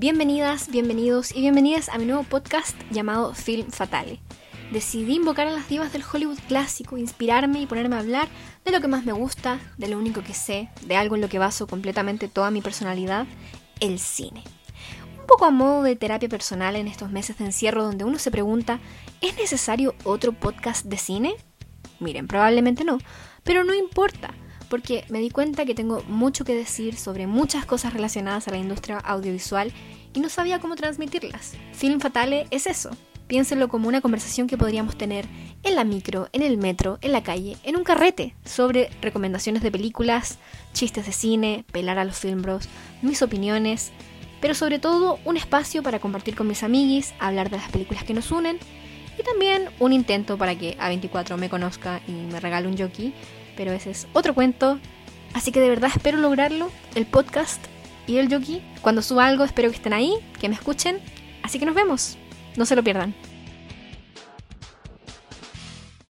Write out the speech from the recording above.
Bienvenidas, bienvenidos y bienvenidas a mi nuevo podcast llamado Film Fatale. Decidí invocar a las divas del Hollywood clásico, inspirarme y ponerme a hablar de lo que más me gusta, de lo único que sé, de algo en lo que baso completamente toda mi personalidad, el cine. Un poco a modo de terapia personal en estos meses de encierro donde uno se pregunta, ¿es necesario otro podcast de cine? Miren, probablemente no, pero no importa porque me di cuenta que tengo mucho que decir sobre muchas cosas relacionadas a la industria audiovisual y no sabía cómo transmitirlas. Film Fatale es eso. Piénsenlo como una conversación que podríamos tener en la micro, en el metro, en la calle, en un carrete, sobre recomendaciones de películas, chistes de cine, pelar a los filmbros, mis opiniones, pero sobre todo un espacio para compartir con mis amiguis, hablar de las películas que nos unen y también un intento para que A24 me conozca y me regale un jockey pero ese es otro cuento. Así que de verdad espero lograrlo, el podcast y el yogi. Cuando suba algo espero que estén ahí, que me escuchen. Así que nos vemos. No se lo pierdan.